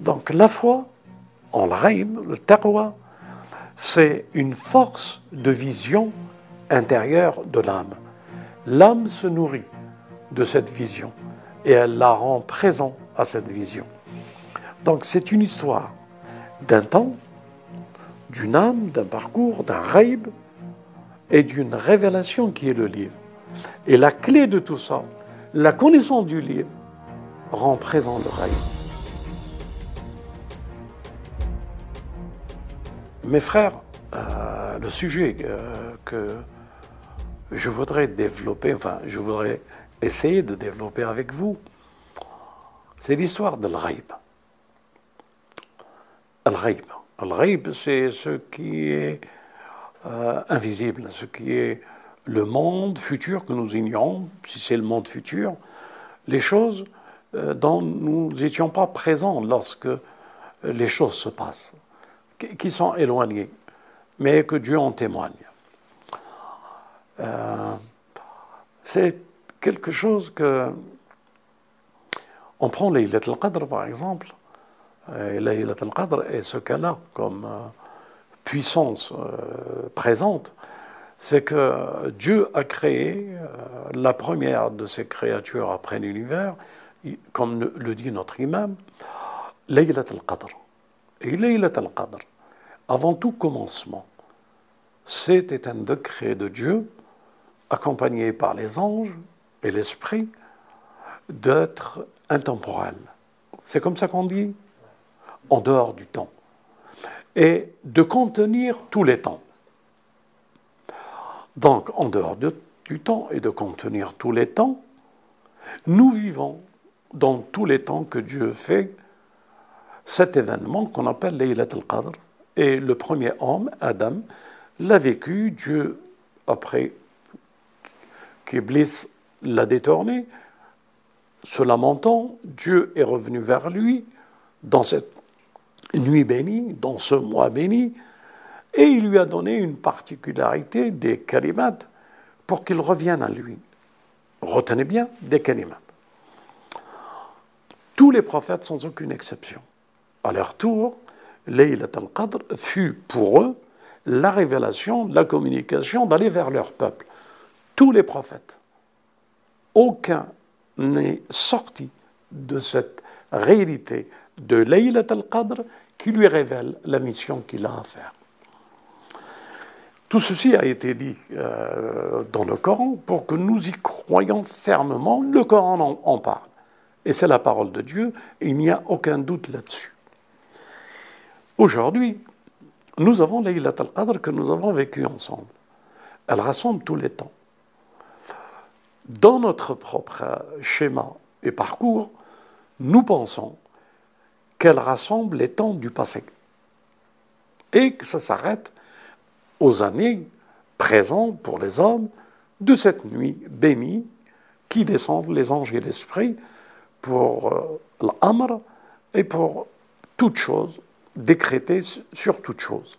Donc la foi en l'raïb, le taqwa, c'est une force de vision intérieure de l'âme. L'âme se nourrit de cette vision et elle la rend présente à cette vision. Donc c'est une histoire d'un temps, d'une âme, d'un parcours, d'un raïb et d'une révélation qui est le livre. Et la clé de tout ça, la connaissance du livre, rend présent le raïb. Mes frères, euh, le sujet euh, que je voudrais développer, enfin, je voudrais essayer de développer avec vous, c'est l'histoire de. Al-Ghaib. Al-Ghaib, c'est ce qui est euh, invisible, ce qui est le monde futur que nous ignorons, si c'est le monde futur, les choses dont nous n'étions pas présents lorsque les choses se passent qui sont éloignés, mais que Dieu en témoigne. Euh, c'est quelque chose que. On prend Laylat al-Qadr par exemple. Et al-Qadr est ce cas-là comme euh, puissance euh, présente. C'est que Dieu a créé la première de ces créatures après l'univers, comme le dit notre imam, Laylat al-Qadr. Et Laylat al-Qadr, avant tout commencement, c'était un décret de Dieu, accompagné par les anges et l'esprit, d'être intemporel. C'est comme ça qu'on dit En dehors du temps. Et de contenir tous les temps. Donc, en dehors du temps et de contenir tous les temps, nous vivons dans tous les temps que Dieu fait cet événement qu'on appelle Laylat al-Qadr. Et le premier homme, Adam, l'a vécu, Dieu, après qu'Iblis l'a détourné, se lamentant, Dieu est revenu vers lui dans cette nuit bénie, dans ce mois béni, et il lui a donné une particularité des kalimat pour qu'il revienne à lui. Retenez bien, des kalimat. Tous les prophètes, sans aucune exception, à leur tour, Laylat al-Qadr fut pour eux la révélation, la communication d'aller vers leur peuple. Tous les prophètes, aucun n'est sorti de cette réalité de Laylat al-Qadr qui lui révèle la mission qu'il a à faire. Tout ceci a été dit euh, dans le Coran pour que nous y croyions fermement. Le Coran en parle. Et c'est la parole de Dieu, il n'y a aucun doute là-dessus. Aujourd'hui, nous avons Laylat al-Qadr que nous avons vécu ensemble. Elle rassemble tous les temps. Dans notre propre schéma et parcours, nous pensons qu'elle rassemble les temps du passé et que ça s'arrête aux années présentes pour les hommes de cette nuit bénie qui descendent les anges et l'esprit pour euh, l'amr et pour toute chose décrété sur toute chose.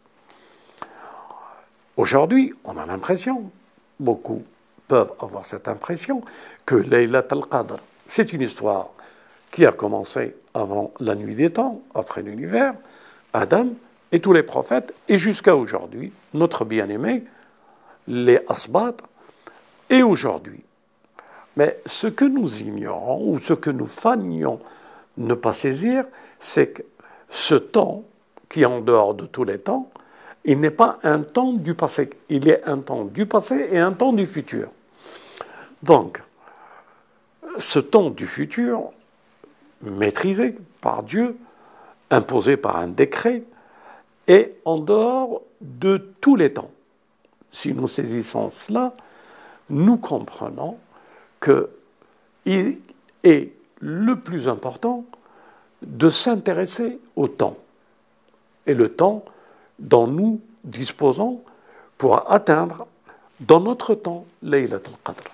Aujourd'hui, on a l'impression, beaucoup peuvent avoir cette impression, que Laylat al-Qadr, c'est une histoire qui a commencé avant la nuit des temps, après l'univers, Adam et tous les prophètes, et jusqu'à aujourd'hui, notre bien-aimé, les Asbat, et aujourd'hui. Mais ce que nous ignorons, ou ce que nous fanions ne pas saisir, c'est que ce temps qui est en dehors de tous les temps, il n'est pas un temps du passé, il est un temps du passé et un temps du futur. Donc, ce temps du futur, maîtrisé par Dieu, imposé par un décret, est en dehors de tous les temps. Si nous saisissons cela, nous comprenons qu'il est le plus important de s'intéresser au temps et le temps dont nous disposons pour atteindre dans notre temps Laylat al-Qadr.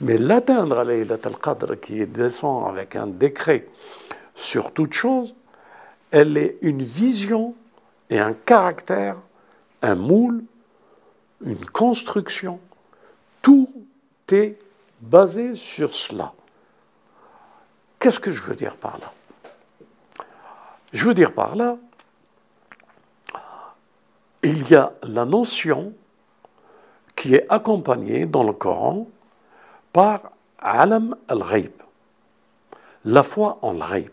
Mais l'atteindre Laylat al-Qadr qui descend avec un décret sur toute chose, elle est une vision et un caractère, un moule, une construction. Tout est basé sur cela. Qu'est-ce que je veux dire par là? Je veux dire par là, il y a la notion qui est accompagnée dans le Coran par alam al-ghaib, la foi en l'ghaib.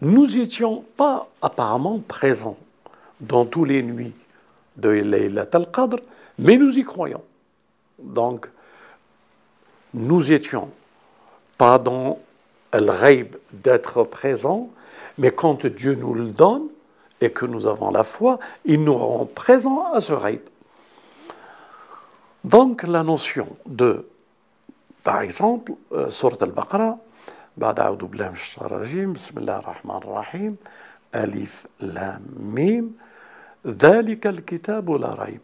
Nous n'étions pas apparemment présents dans tous les nuits de Laylat al-Qadr, mais nous y croyons. Donc, nous étions pas dans le rêve d'être présents, mais quand Dieu nous le donne et que nous avons la foi, il nous rend présents à ce rêve. Donc la notion de, par exemple, euh, Surat al-Baqarah, بعد أعوذ بالله من الشيطان الرجيم بسم الله الرحمن الرحيم ألف لام ميم ذلك الكتاب لا ريب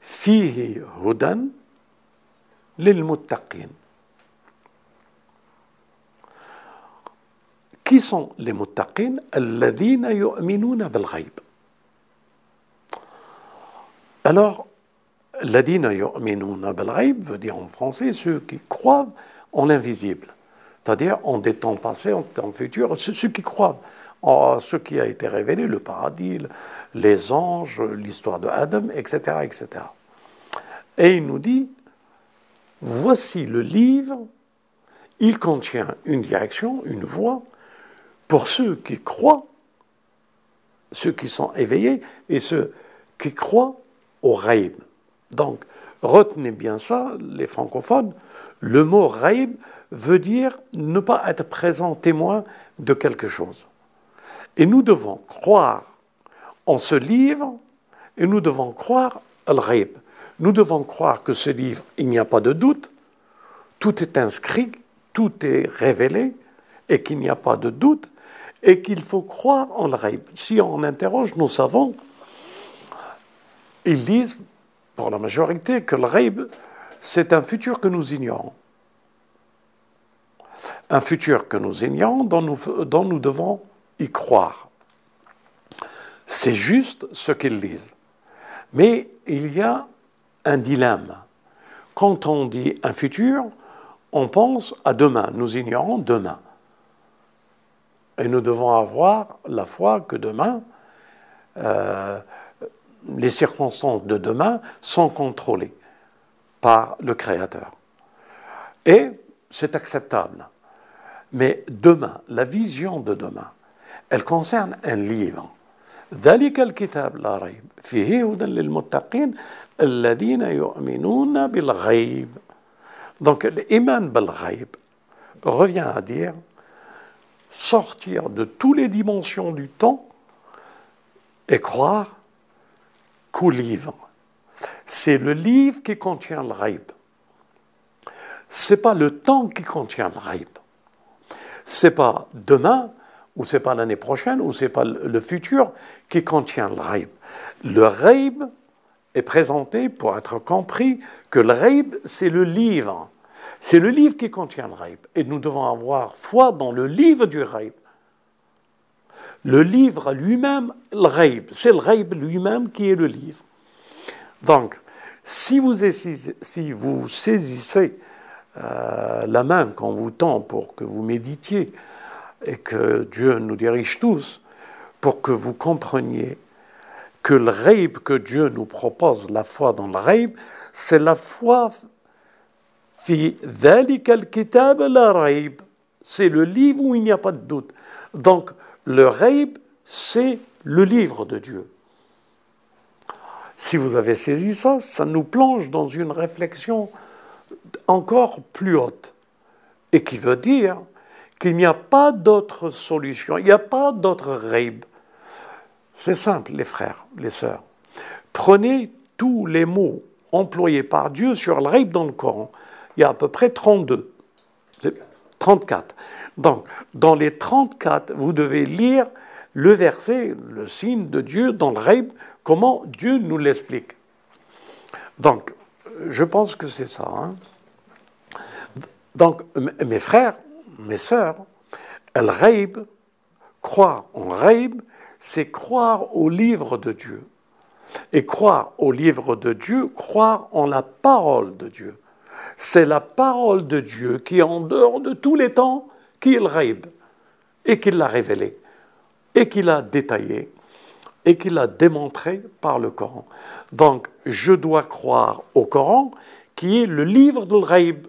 فيه هدى للمتقين Qui sont les muttaqin Alladhina yu'minuna bil Alors, Alladhina veut dire en français ceux qui croient en l'invisible. C'est-à-dire en des temps passés, en temps futurs, ceux qui croient en ce qui a été révélé, le paradis, les anges, l'histoire de Adam, etc., etc. Et il nous dit, voici le livre, il contient une direction, une voie, pour ceux qui croient, ceux qui sont éveillés et ceux qui croient au raïb. Donc, retenez bien ça, les francophones, le mot raïb veut dire ne pas être présent témoin de quelque chose. Et nous devons croire en ce livre et nous devons croire al raïb. Nous devons croire que ce livre, il n'y a pas de doute, tout est inscrit, tout est révélé et qu'il n'y a pas de doute et qu'il faut croire en le. Si on interroge nos savants, ils disent, pour la majorité, que le rêve, c'est un futur que nous ignorons. Un futur que nous ignorons, dont nous, dont nous devons y croire. C'est juste ce qu'ils disent. Mais il y a un dilemme. Quand on dit un futur, on pense à demain. Nous ignorons demain. Et nous devons avoir la foi que demain, euh, les circonstances de demain sont contrôlées par le Créateur. Et c'est acceptable. Mais demain, la vision de demain, elle concerne un livre. ذلك الكتاب لا ريب فيه هدى للمتقين الذين يؤمنون بالغيب Donc l'iman bil revient à dire sortir de toutes les dimensions du temps et croire qu'au livre. C'est le livre qui contient le Ce C'est pas le temps qui contient le Ce C'est pas demain, ou c'est pas l'année prochaine, ou c'est pas le futur qui contient le raïb. Le raïb est présenté pour être compris que le raïb, c'est le livre. C'est le livre qui contient le raïb. Et nous devons avoir foi dans le livre du raïb. Le livre lui-même, le raïb, c'est le raïb lui-même qui est le livre. Donc, si vous, si vous saisissez euh, la main qu'on vous tend pour que vous méditiez et que Dieu nous dirige tous, pour que vous compreniez que le raïb que Dieu nous propose, la foi dans le raïb, c'est la foi c'est le livre où il n'y a pas de doute. Donc, le raib, c'est le livre de Dieu. Si vous avez saisi ça, ça nous plonge dans une réflexion encore plus haute. Et qui veut dire qu'il n'y a pas d'autre solution, il n'y a pas d'autre raib. C'est simple, les frères, les sœurs. Prenez tous les mots employés par Dieu sur le raib dans le Coran il y a à peu près 32. 34. Donc, dans les 34, vous devez lire le verset, le signe de Dieu dans le rêve, comment Dieu nous l'explique. Donc, je pense que c'est ça. Hein. Donc, mes frères, mes sœurs, le rêve, croire en rêve, c'est croire au livre de Dieu. Et croire au livre de Dieu, croire en la parole de Dieu c'est la parole de Dieu qui est en dehors de tous les temps, qui est et qui l'a révélé. et qu'il a détaillé et qu'il a démontré par le Coran. Donc, je dois croire au Coran, qui est le livre de l'Ghaib.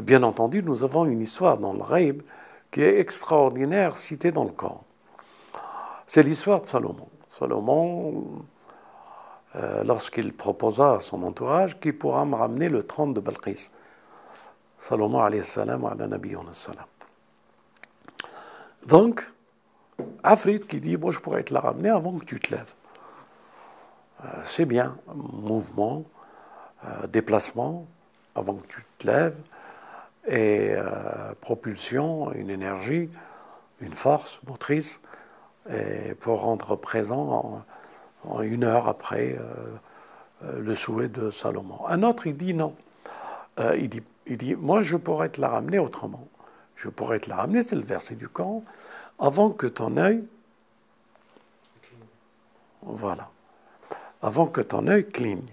Bien entendu, nous avons une histoire dans Ghaib qui est extraordinaire, citée dans le Coran. C'est l'histoire de Salomon. Salomon, euh, lorsqu'il proposa à son entourage qui pourra me ramener le trône de Balqis. Salomon alayhi salam wa salam. Donc, Afrit qui dit Moi, je pourrais te la ramener avant que tu te lèves. Euh, c'est bien, mouvement, euh, déplacement avant que tu te lèves, et propulsion, une énergie, une force motrice, pour rendre présent une heure après euh, euh, le souhait de Salomon. Un autre, il dit non. Euh, il, dit, moi, je pourrais te la ramener autrement. Je pourrais te la ramener, c'est le verset du camp, avant que ton œil... Voilà. Avant que ton œil cligne.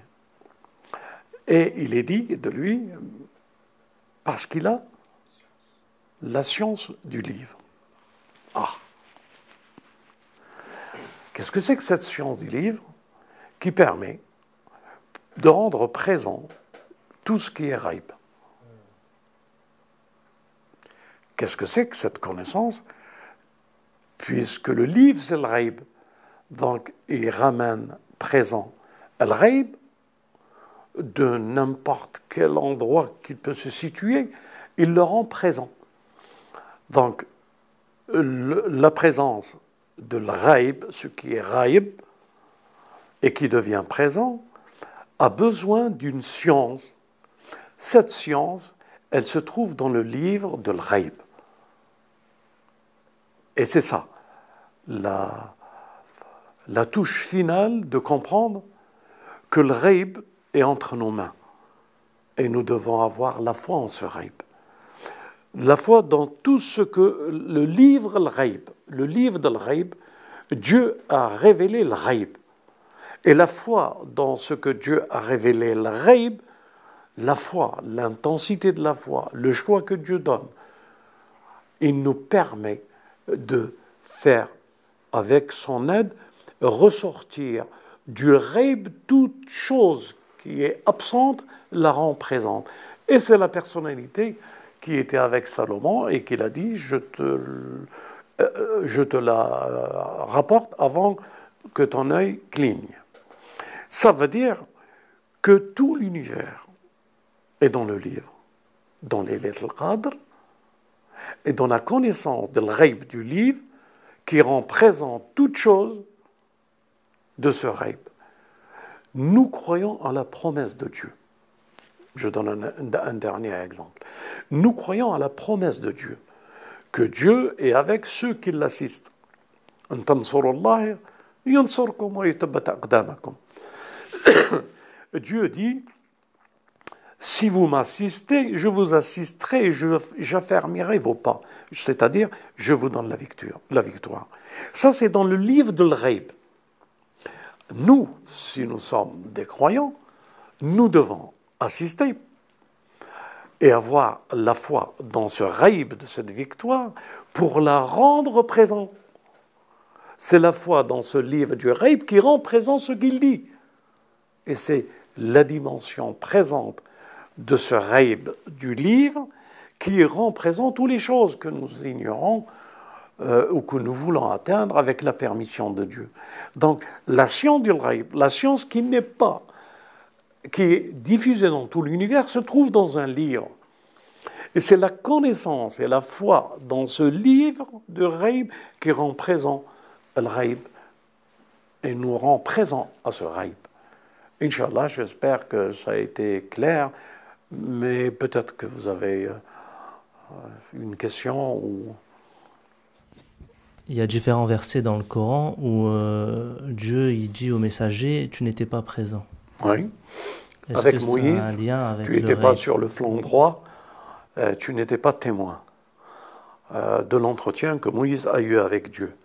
Et il est dit de lui, parce qu'il a la science du livre. Ah Qu'est-ce que c'est que cette science du livre qui permet de rendre présent tout ce qui est raïb Qu'est-ce que c'est que cette connaissance? Puisque le livre, c'est le raïb, donc il ramène présent le raïb de n'importe quel endroit qu'il peut se situer, il le rend présent. Donc, la présence de l'raïb, ce qui est raïb, et qui devient présent, a besoin d'une science. Cette science, elle se trouve dans le livre de l'raïb. Et c'est ça, la, touche finale de comprendre que le est entre nos mains. Et nous devons avoir la foi en ce raïb. La foi dans tout ce que le livre le le livre de l'Ghaib, Dieu a révélé le Ghaib. Et la foi dans ce que Dieu a révélé le Ghaib, la foi, l'intensité de la foi, le choix que Dieu donne, il nous permet de faire, avec son aide, ressortir du Ghaib toute chose qui est absente, la rend présente. Et c'est la personnalité qui était avec Salomon et qui l'a dit, je te je te la euh, rapporte avant que ton œil cligne. Ça veut dire que tout l'univers est dans le livre, dans les lettres qadr, et dans la connaissance de l'raib du livre qui rend présent toute chose de ce raib. Nous croyons à la promesse de Dieu. Je donne un dernier exemple. Nous croyons à la promesse de Dieu que Dieu est avec ceux qui l'assistent. Dieu dit, si vous m'assistez, je vous assisterai et j'affermirai vos pas. C'est-à-dire, je vous donne la victoire. La victoire. Ça, c'est dans le livre de l'Ghaib. Nous, si nous sommes des croyants, nous devons assister et avoir la foi dans ce raïb de cette victoire pour la rendre présente. C'est la foi dans ce livre du raïb qui rend présent ce qu'il dit. Et c'est la dimension présente de ce raïb du livre qui rend présent toutes les choses que nous ignorons euh, ou que nous voulons atteindre avec la permission de Dieu. Donc la science du raïb, la science qui n'est pas qui est diffusé dans tout l'univers se trouve dans un livre. Et c'est la connaissance et la foi dans ce livre de Raïb qui rend présent le Raïb et nous rend présent à ce Raïb. Inch'Allah, j'espère que ça a été clair, mais peut-être que vous avez euh, une question. Il y a différents versets dans le Coran où euh, Dieu il dit au messager Tu n'étais pas présent. Oui. Avec Moïse, tu n'étais pas sur le flanc droit, euh, tu n'étais pas témoin euh, de l'entretien que Moïse a eu avec Dieu.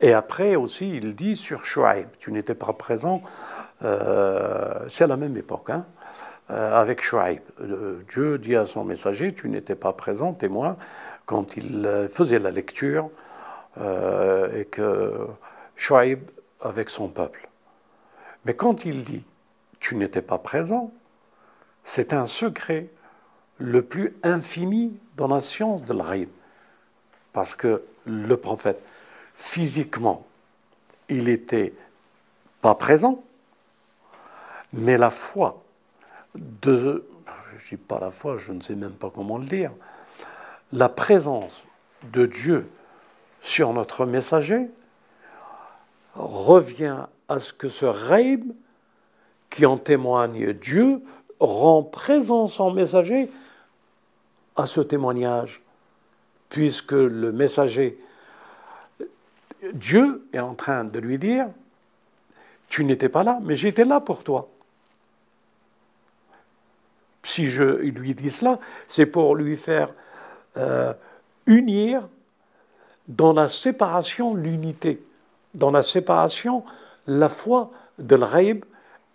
Et après aussi, il dit sur Shuaib, tu n'étais pas présent, euh, c'est à la même époque, hein, avec Shuaib. Dieu dit à son messager, tu n'étais pas présent, témoin, quand il faisait la lecture et que Shuaib avec son peuple. Mais quand il dit tu n'étais pas présent, c'est un secret le plus infini dans la science de l'Aïb. Parce que le prophète, physiquement, il n'était pas présent, mais la foi de, je ne dis pas la foi, je ne sais même pas comment le dire, la présence de Dieu sur notre messager revient à ce que ce Reib qui en témoigne Dieu rend présent son messager à ce témoignage, puisque le messager, Dieu est en train de lui dire, tu n'étais pas là, mais j'étais là pour toi. Si je lui dis cela, c'est pour lui faire euh, unir dans la séparation l'unité, dans la séparation la foi de l'Raïb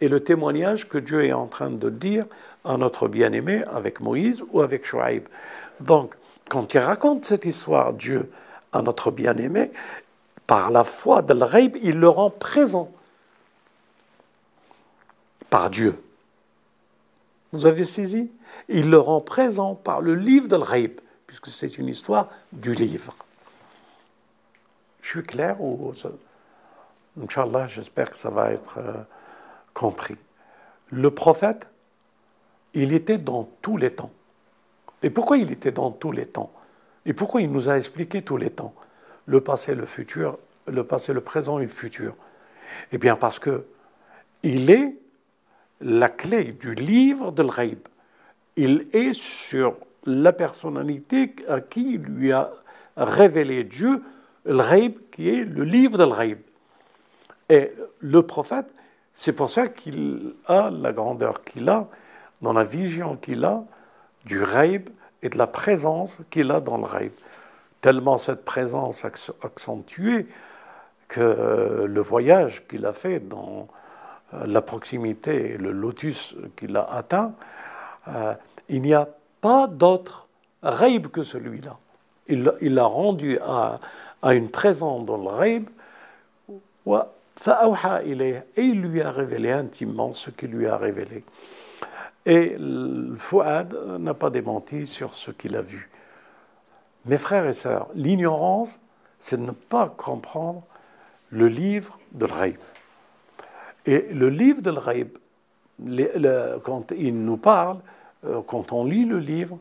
et le témoignage que Dieu est en train de dire à notre bien-aimé avec Moïse ou avec Shuaïb. Donc, quand il raconte cette histoire, Dieu, à notre bien-aimé, par la foi de l'Raïb, il le rend présent par Dieu. Vous avez saisi? Il le rend présent par le livre de l'Raïb, puisque c'est une histoire du livre. Je suis clair ou Inch'Allah, j'espère que ça va être euh, compris. Le prophète, il était dans tous les temps. Et pourquoi il était dans tous les temps? Et pourquoi il nous a expliqué tous les temps? Le passé, le futur, le passé, le présent et le futur. Eh bien parce que il est la clé du livre de l'Ghaib. Il est sur la personnalité à qui lui a révélé Dieu, l'Ghaib, qui est le livre de l'Ghaib. Et le prophète, c'est pour ça qu'il a la grandeur qu'il a, dans la vision qu'il a du Ghaib et de la présence qu'il a dans le Ghaib. Tellement cette présence accentuée que le voyage qu'il a fait dans euh, la proximité et le lotus qu'il a atteint, euh, il n'y a pas d'autre Ghaib que celui-là. Il l'a rendu à, une présence dans le Ghaib et il lui a révélé intimement ce qu'il lui a révélé. Et Fouad n'a pas démenti sur ce qu'il a vu. Mes frères et sœurs, l'ignorance, c'est de ne pas comprendre le livre de l'Ghaib. Et le livre de l'Ghaib, quand il nous parle, euh, quand on lit le livre,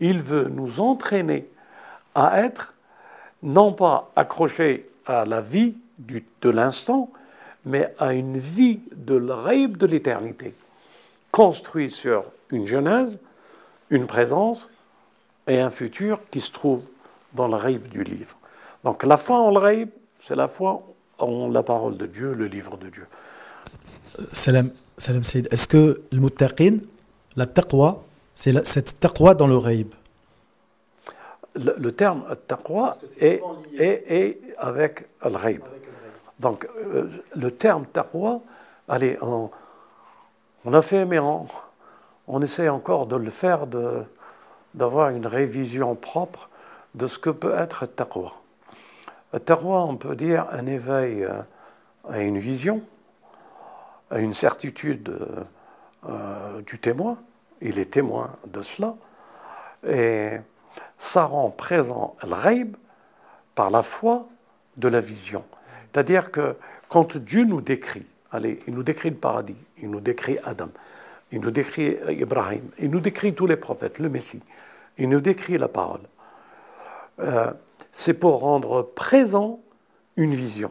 il veut nous entraîner à être non pas accrochés à la vie de l'instant, mais à une vie de l'Ghaib de l'éternité, construit sur une genèse, une présence et un futur qui se trouve dans le Ghaib du livre. Donc la foi en l'Ghaib, c'est la foi en la parole de Dieu, le livre de Dieu. Salam, salam Saïd, est-ce que le muttaqin, la taqwa, c'est cette taqwa dans le Ghaib le, terme taqwa est, est, avec le. Donc, euh, le terme taqwa, allez, on, a fait, mais on, essaie encore de le faire, d'avoir une révision propre de ce que peut être taqwa. Taqwa, on peut dire un éveil euh, à une vision, à une certitude euh, du témoin. Il est témoin de cela. Et ça rend présent le raib par la foi de la vision. C'est-à-dire que quand Dieu nous décrit, allez, il nous décrit le paradis, il nous décrit Adam, il nous décrit Ibrahim, il nous décrit tous les prophètes, le Messie, il nous décrit la parole. Euh, c'est pour rendre présent une vision.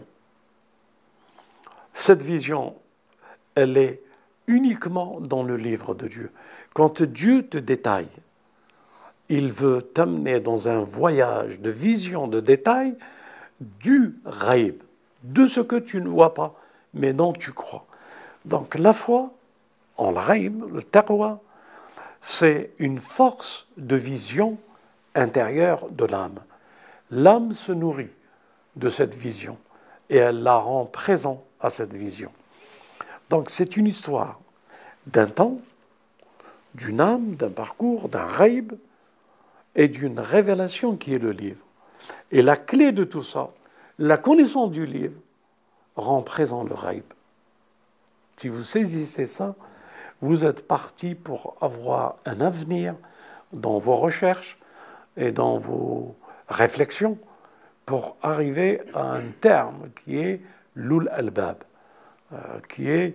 Cette vision, elle est uniquement dans le livre de Dieu. Quand Dieu te détaille, il veut t'amener dans un voyage de vision, de détail du raïb, de ce que tu ne vois pas, mais dont tu crois. Donc la foi, en raïb, le taqwa, c'est une force de vision intérieure de l'âme. L'âme se nourrit de cette vision et elle la rend présent à cette vision. Donc c'est une histoire d'un temps, d'une âme, d'un parcours, d'un raïb et d'une révélation qui est le livre. Et la clé de tout ça, La connaissance du livre rend présent le raïb. Si vous saisissez ça, vous êtes parti pour avoir un avenir dans vos recherches et dans vos réflexions pour arriver à un terme qui est l'ul albab, euh, qui est,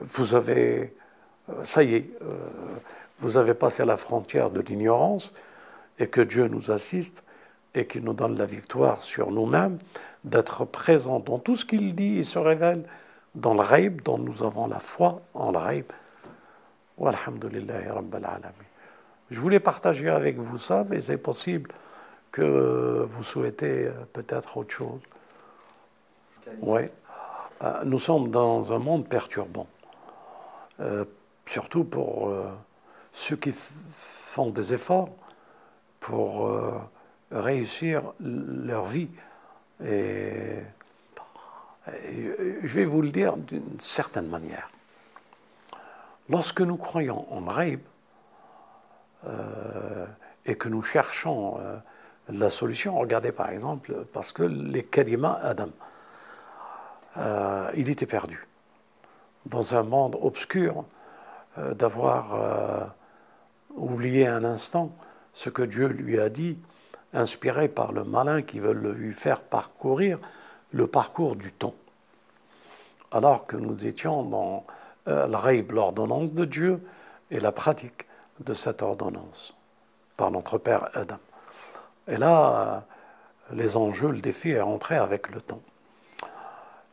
vous avez, euh, ça y est, euh, vous avez passé la frontière de l'ignorance et que Dieu nous assiste et qu'il nous donne la victoire sur nous-mêmes, d'être présent dans tout ce qu'il dit et se révèle dans le raïb, dont nous avons la foi en le raïb. Je voulais partager avec vous ça, mais c'est possible que vous souhaitez euh, peut-être autre chose. Oui. Euh, nous sommes dans un monde perturbant, euh, surtout pour ceux qui font des efforts pour réussir leur vie. Et, je vais vous le dire d'une certaine manière. Lorsque nous croyons en Raïb et que nous cherchons la solution, regardez par exemple, parce que les kalima Adam, euh, il était perdu dans un monde obscur euh, d'avoir euh, oublié un instant ce que Dieu lui a dit, inspiré par le malin qui veut lui faire parcourir le parcours du temps. Alors que nous étions dans raïb, l'ordonnance de Dieu, et la pratique de cette ordonnance par notre Père Adam. Et là, les enjeux, le défi est rentré avec le temps.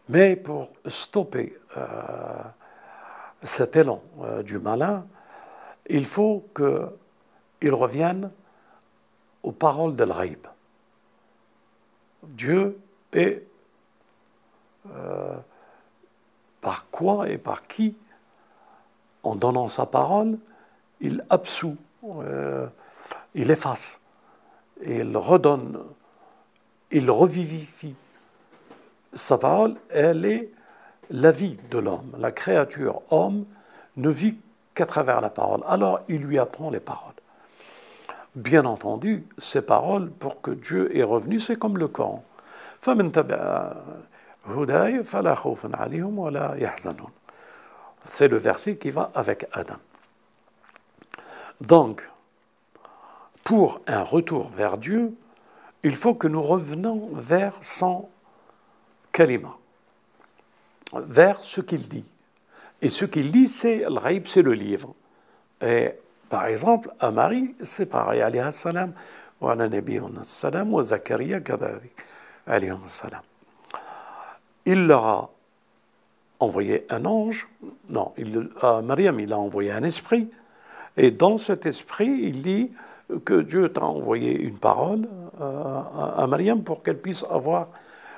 Mais pour stopper euh, cet élan euh, du malin, il faut qu'il revienne aux paroles de l'Aïb. Dieu est euh, par quoi et par qui, en donnant sa parole, il absout, il efface il redonne, il revivifie. Sa parole, elle est la vie de l'homme. La créature homme ne vit qu'à travers la parole. Alors il lui apprend les paroles. Bien entendu, ces paroles, pour que Dieu est revenu, c'est comme le Coran. C'est le verset qui va avec Adam. Donc, pour un retour vers Dieu, il faut que nous revenons vers son kalima, vers ce qu'il dit. Et ce qu'il dit, c'est le c'est le livre. Par exemple, à Marie, c'est pareil, alayhi salam, wa salam, wa Zakaria alayhi salam. Il leur a envoyé un ange, non, il, à Mariam, il a envoyé un esprit, et dans cet esprit, il dit que Dieu t'a envoyé une parole euh, à, Mariam pour qu'elle puisse avoir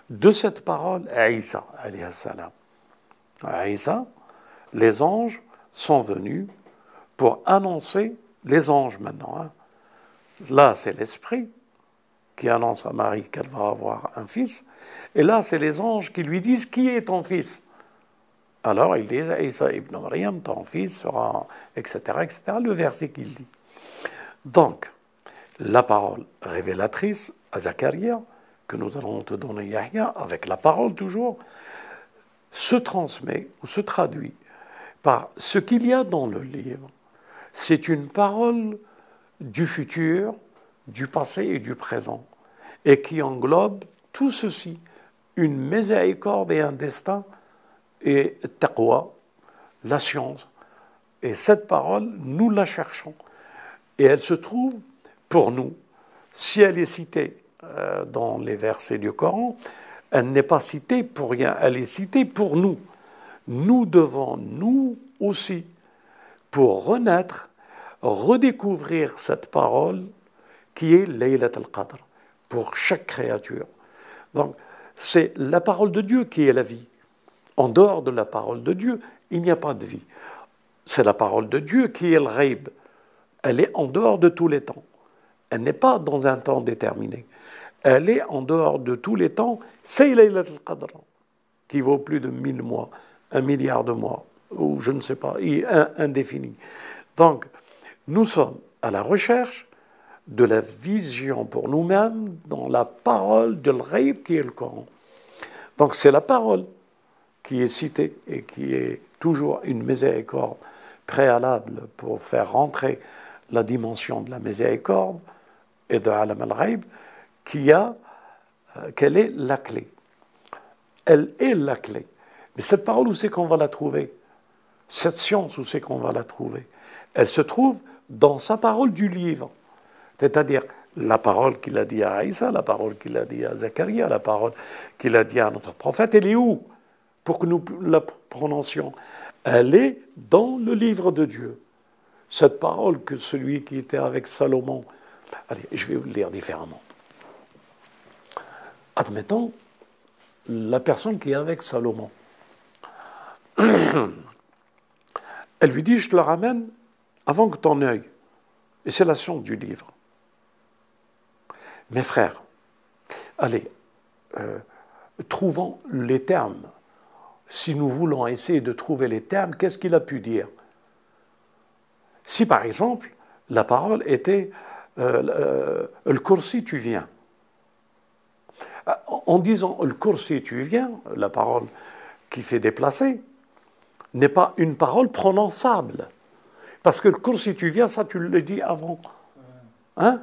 de cette parole Aïssa, salam. Aïssa, les anges sont venus pour annoncer, les anges maintenant, hein. là c'est l'esprit qui annonce à Marie qu'elle va avoir un fils, et là c'est les anges qui lui disent qui est ton fils? Alors ils disent Aïssa ibn Mariam, ton fils sera, etc., etc., le verset qu'il dit. Donc, la parole révélatrice à Zacharia, que nous allons te donner Yahya, avec la parole toujours, se transmet ou se traduit par ce qu'il y a dans le livre. C'est une parole du futur, du passé et du présent, et qui englobe tout ceci, une miséricorde et un destin, et taqwa, la science. Et cette parole, nous la cherchons. Et elle se trouve pour nous, si elle est citée euh, dans les versets du Coran, elle n'est pas citée pour rien, elle est citée pour nous. Nous devons, nous aussi, pour renaître, redécouvrir cette parole qui est Laylat al-Qadr pour chaque créature. Donc, c'est la parole de Dieu qui est la vie. En dehors de la parole de Dieu, il n'y a pas de vie. C'est la parole de Dieu qui est le raib, elle est en dehors de tous les temps. Elle n'est pas dans un temps déterminé. Elle est en dehors de tous les temps. C'est Laylat al-Qadr, qui vaut plus de mille mois, un milliard de mois, ou je ne sais pas, indéfini. Donc, nous sommes à la recherche de la vision pour nous-mêmes dans la parole de l'Raïb qui est le Coran. Donc c'est la parole qui est citée et qui est toujours une miséricorde préalable pour faire rentrer la dimension de la miséricorde et de Alam al-Ghaib, qui a, euh, quelle est la clé? Elle est la clé. Mais cette parole, où c'est qu'on va la trouver? Cette science, où c'est qu'on va la trouver? Elle se trouve dans sa parole du livre. C'est-à-dire la parole qu'il a dit à Aïssa, la parole qu'il a dit à Zacharia, la parole qu'il a dit à notre prophète, elle est où? Pour que nous la prononcions. Elle est dans le livre de Dieu. Cette parole que celui qui était avec Salomon. Allez, je vais vous le lire différemment. Admettons la personne qui est avec Salomon. Elle lui dit, je te la ramène avant que ton œil. Et c'est la science du livre. Mes frères, allez, euh, trouvons les termes. Si nous voulons essayer de trouver les termes, qu'est-ce qu'il a pu dire? Si par exemple, la parole était euh, euh, le coursi, tu viens. En disant le coursi, tu viens, la parole qui fait déplacer, n'est pas une parole prononçable. Parce que le coursi, tu viens, ça tu le dis avant. Hein?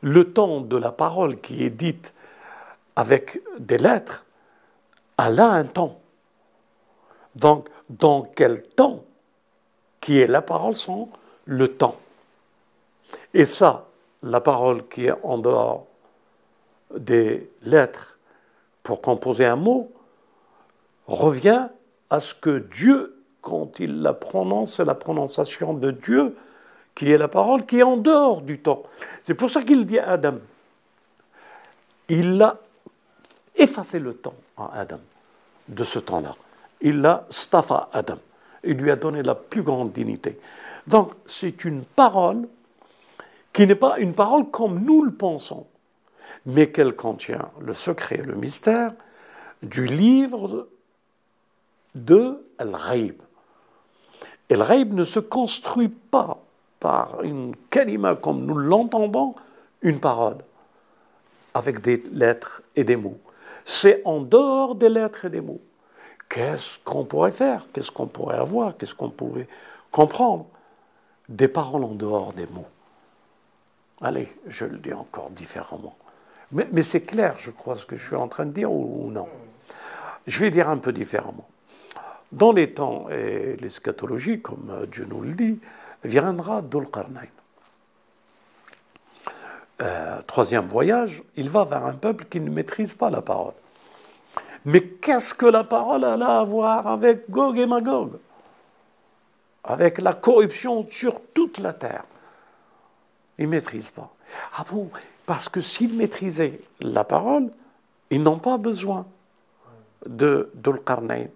Le temps de la parole qui est dite avec des lettres, elle a un temps. Donc, dans quel temps qui est la parole sans le temps Et ça, la parole qui est en dehors des lettres pour composer un mot, revient à ce que Dieu, quand il la prononce, c'est la prononciation de Dieu qui est la parole qui est en dehors du temps. C'est pour ça qu'il dit à Adam, il a effacé le temps à Adam de ce temps-là. Il l'a staffa Adam. Il lui a donné la plus grande dignité. Donc c'est une parole qui n'est pas une parole comme nous le pensons, mais qu'elle contient le secret, le mystère du livre de Al-Ghaib. Al-Ghaib ne se construit pas par une kalima comme nous l'entendons, une parole, avec des lettres et des mots. C'est en dehors des lettres et des mots. Qu'est-ce qu'on pourrait faire? Qu'est-ce qu'on pourrait avoir? Qu'est-ce qu'on pouvait comprendre? Des paroles en dehors des mots. Allez, je le dis encore différemment. Mais, c'est clair, je crois, ce que je suis en train de dire ou, ou non? Je vais dire un peu différemment. Dans les temps et l'eschatologie, comme Dieu nous le dit, viendra Dulqarnain. Euh, troisième voyage, il va vers un peuple qui ne maîtrise pas la parole. Mais qu'est-ce que la parole a à voir avec Gog et Magog? Avec la corruption sur toute la terre. Ils ne maîtrisent pas. Ah bon Parce que s'ils maîtrisaient la parole, ils n'ont pas besoin de Dulqarnain.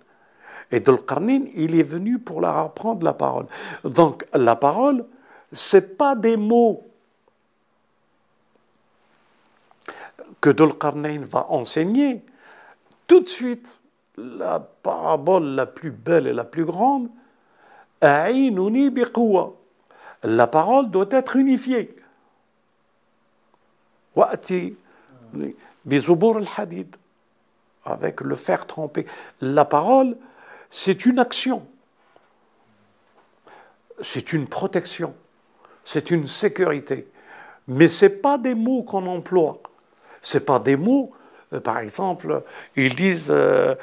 Et Dulqarnin, il est venu pour leur apprendre la parole. Donc la parole, ce n'est pas des mots que Dulqarnain va enseigner. Tout de suite, la parabole la plus belle et la plus grande, la parole doit être unifiée. avec le fer trempé. La parole, c'est une action, c'est une protection, c'est une sécurité. Mais ce n'est pas des mots qu'on emploie. Ce pas des mots, euh, par exemple, ils disent... Euh,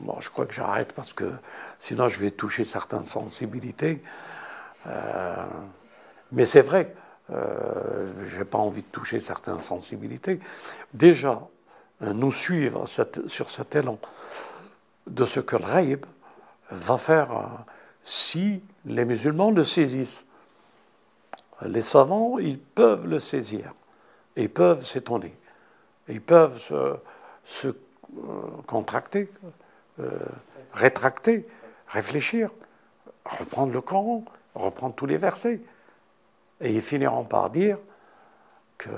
bon, je crois que j'arrête parce que sinon je vais toucher certaines sensibilités. Euh, mais c'est vrai, je n'ai pas envie de toucher certaines sensibilités. Déjà, nous suivre sur cet élan de ce que le Raïb va faire euh, si les musulmans le saisissent. Les savants, ils peuvent le saisir, ils peuvent s'étonner, ils peuvent se, euh, contracter, rétracter, réfléchir, reprendre le Coran, reprendre tous les versets. Et ils finiront par dire que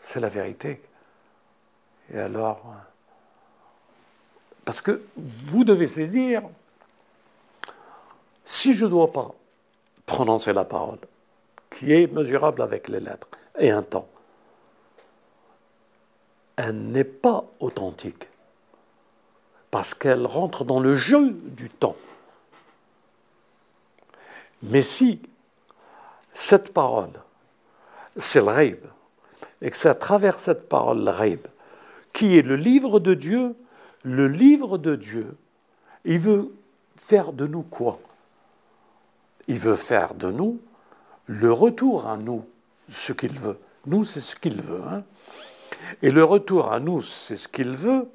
c'est la vérité, et alors, parce que vous devez saisir, si je ne dois pas prononcer la parole, qui est mesurable avec les lettres, et un temps, elle n'est pas authentique. Parce qu'elle rentre dans le jeu du temps. Mais si cette parole, c'est le raib, et que c'est à travers cette parole, le raib, qui est le livre de Dieu, le livre de Dieu, il veut faire de nous quoi? Il veut faire de nous le retour à nous, ce qu'il veut. Nous, c'est ce qu'il veut. Hein. Et le retour à nous, c'est ce qu'il veut.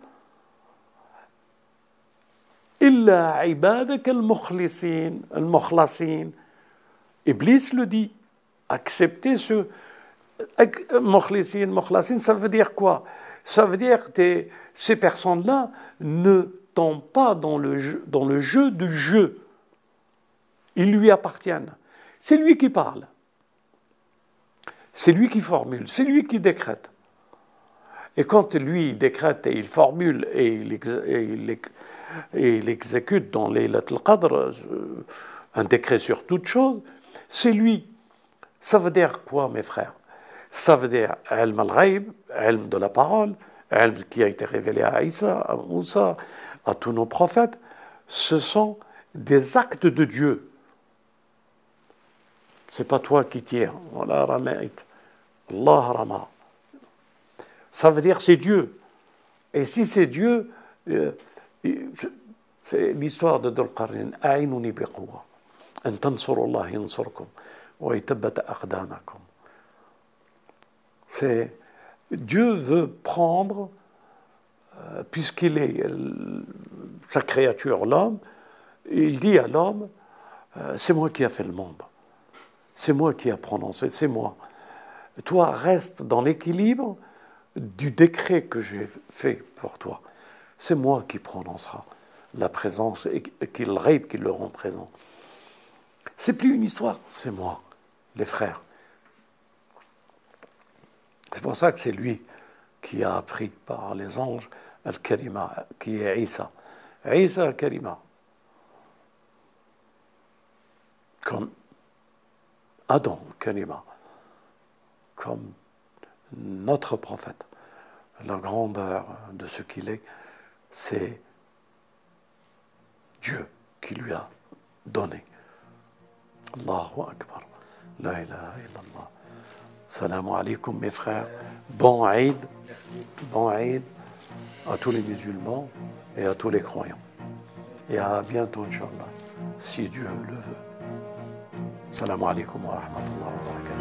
Iblis le dit. Accepter ce. Mukhlasin, mukhlasin, ça veut dire quoi? Ça veut dire que ces personnes-là ne tombent pas dans le, jeu, du jeu. Ils lui appartiennent. C'est lui qui parle. C'est lui qui formule, c'est lui qui décrète. Et quand lui décrète et il formule et il, exécute dans les al-Qadr euh, un décret sur toute chose, c'est lui. Ça veut dire quoi, mes frères? Ça veut dire al-ghaib, de la parole, ilm qui a été révélé à Isa, à Moussa, à tous nos prophètes. Ce sont des actes de Dieu. C'est pas toi qui tires. Allah rama. Ça veut dire c'est Dieu. Et si c'est Dieu, euh, c'est l'histoire de Dhul Qarnin. Aqdamakum. C'est Dieu veut prendre, euh, puisqu'il est sa créature, l'homme, il dit à l'homme, euh, c'est moi qui ai fait le monde. C'est moi qui ai prononcé, c'est moi. Toi, reste dans l'équilibre du décret que j'ai fait pour toi. C'est moi qui prononcera la présence et qu'il rêve qu'il le rend présent. C'est plus une histoire, c'est moi, les frères. C'est pour ça que c'est lui qui a appris par les anges Al-Karima, qui est Isa. Isa Al-Karima. Comme Adam Karima comme notre prophète. La grandeur de ce qu'il est, c'est Dieu qui lui a donné. Allahu Akbar. La ilaha illallah. Salam alaikum mes frères. Bon Aïd. Bon Aïd à tous les musulmans et à tous les croyants. Et à bientôt, Inch'Allah, si Dieu le veut. Salam alaikum wa wa.